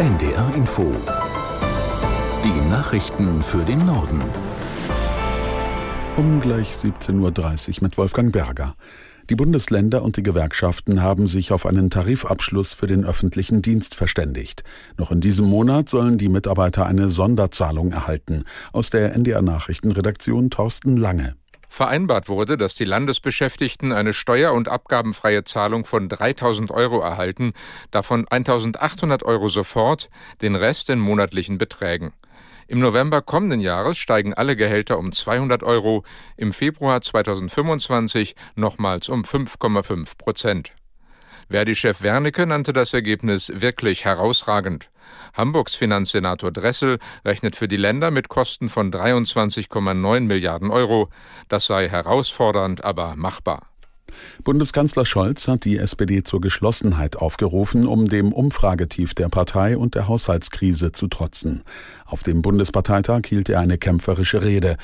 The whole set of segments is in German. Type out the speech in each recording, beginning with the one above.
NDR Info. Die Nachrichten für den Norden. Um gleich 17.30 Uhr mit Wolfgang Berger. Die Bundesländer und die Gewerkschaften haben sich auf einen Tarifabschluss für den öffentlichen Dienst verständigt. Noch in diesem Monat sollen die Mitarbeiter eine Sonderzahlung erhalten. Aus der NDR Nachrichtenredaktion Thorsten Lange. Vereinbart wurde, dass die Landesbeschäftigten eine steuer- und abgabenfreie Zahlung von 3000 Euro erhalten, davon 1800 Euro sofort, den Rest in monatlichen Beträgen. Im November kommenden Jahres steigen alle Gehälter um 200 Euro, im Februar 2025 nochmals um 5,5 Prozent. Verdi-Chef Wernicke nannte das Ergebnis wirklich herausragend. Hamburgs Finanzsenator Dressel rechnet für die Länder mit Kosten von 23,9 Milliarden Euro. Das sei herausfordernd, aber machbar. Bundeskanzler Scholz hat die SPD zur Geschlossenheit aufgerufen, um dem Umfragetief der Partei und der Haushaltskrise zu trotzen. Auf dem Bundesparteitag hielt er eine kämpferische Rede.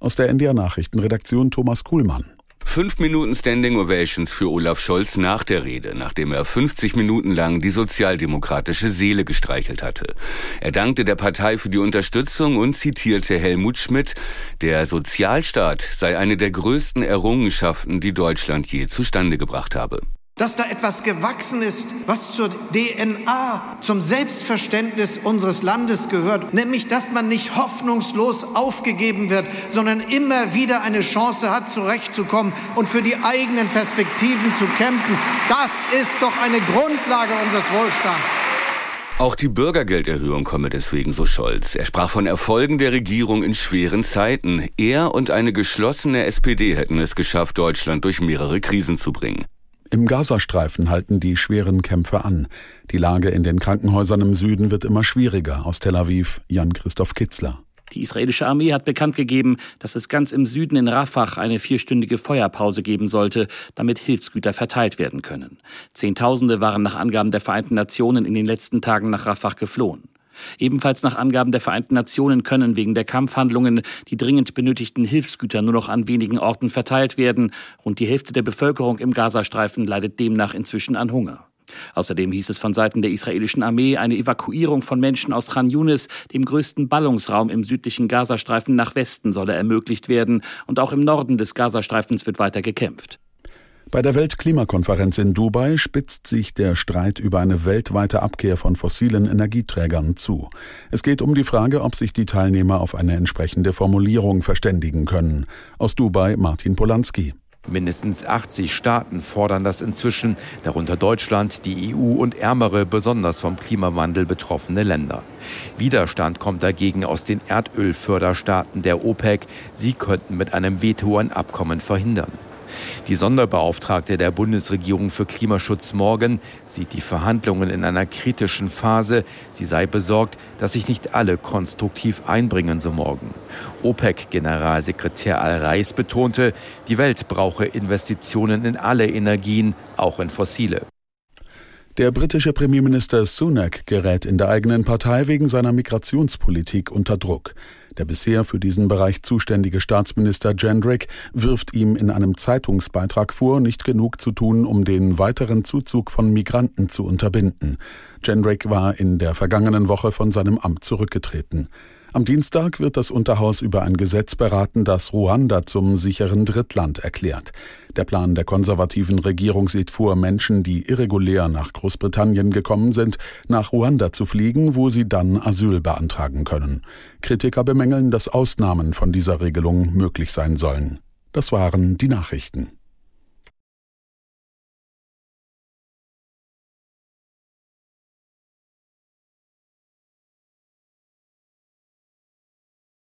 Aus der NDR Nachrichtenredaktion Thomas Kuhlmann. Fünf Minuten Standing Ovations für Olaf Scholz nach der Rede, nachdem er 50 Minuten lang die sozialdemokratische Seele gestreichelt hatte. Er dankte der Partei für die Unterstützung und zitierte Helmut Schmidt, der Sozialstaat sei eine der größten Errungenschaften, die Deutschland je zustande gebracht habe dass da etwas gewachsen ist, was zur DNA, zum Selbstverständnis unseres Landes gehört, nämlich dass man nicht hoffnungslos aufgegeben wird, sondern immer wieder eine Chance hat, zurechtzukommen und für die eigenen Perspektiven zu kämpfen. Das ist doch eine Grundlage unseres Wohlstands. Auch die Bürgergelderhöhung komme deswegen so Scholz. Er sprach von Erfolgen der Regierung in schweren Zeiten. Er und eine geschlossene SPD hätten es geschafft, Deutschland durch mehrere Krisen zu bringen. Im Gazastreifen halten die schweren Kämpfe an. Die Lage in den Krankenhäusern im Süden wird immer schwieriger. Aus Tel Aviv Jan-Christoph Kitzler. Die israelische Armee hat bekannt gegeben, dass es ganz im Süden in Rafah eine vierstündige Feuerpause geben sollte, damit Hilfsgüter verteilt werden können. Zehntausende waren nach Angaben der Vereinten Nationen in den letzten Tagen nach Rafah geflohen. Ebenfalls nach Angaben der Vereinten Nationen können wegen der Kampfhandlungen die dringend benötigten Hilfsgüter nur noch an wenigen Orten verteilt werden. Rund die Hälfte der Bevölkerung im Gazastreifen leidet demnach inzwischen an Hunger. Außerdem hieß es von Seiten der israelischen Armee, eine Evakuierung von Menschen aus Khan Yunis, dem größten Ballungsraum im südlichen Gazastreifen, nach Westen solle ermöglicht werden. Und auch im Norden des Gazastreifens wird weiter gekämpft. Bei der Weltklimakonferenz in Dubai spitzt sich der Streit über eine weltweite Abkehr von fossilen Energieträgern zu. Es geht um die Frage, ob sich die Teilnehmer auf eine entsprechende Formulierung verständigen können. Aus Dubai Martin Polanski. Mindestens 80 Staaten fordern das inzwischen, darunter Deutschland, die EU und ärmere, besonders vom Klimawandel betroffene Länder. Widerstand kommt dagegen aus den Erdölförderstaaten der OPEC. Sie könnten mit einem Veto ein Abkommen verhindern. Die Sonderbeauftragte der Bundesregierung für Klimaschutz Morgen sieht die Verhandlungen in einer kritischen Phase. Sie sei besorgt, dass sich nicht alle konstruktiv einbringen, so morgen. OPEC-Generalsekretär Al-Reis betonte, die Welt brauche Investitionen in alle Energien, auch in fossile. Der britische Premierminister Sunak gerät in der eigenen Partei wegen seiner Migrationspolitik unter Druck. Der bisher für diesen Bereich zuständige Staatsminister Jendrick wirft ihm in einem Zeitungsbeitrag vor, nicht genug zu tun, um den weiteren Zuzug von Migranten zu unterbinden. Jendrick war in der vergangenen Woche von seinem Amt zurückgetreten. Am Dienstag wird das Unterhaus über ein Gesetz beraten, das Ruanda zum sicheren Drittland erklärt. Der Plan der konservativen Regierung sieht vor, Menschen, die irregulär nach Großbritannien gekommen sind, nach Ruanda zu fliegen, wo sie dann Asyl beantragen können. Kritiker bemängeln, dass Ausnahmen von dieser Regelung möglich sein sollen. Das waren die Nachrichten.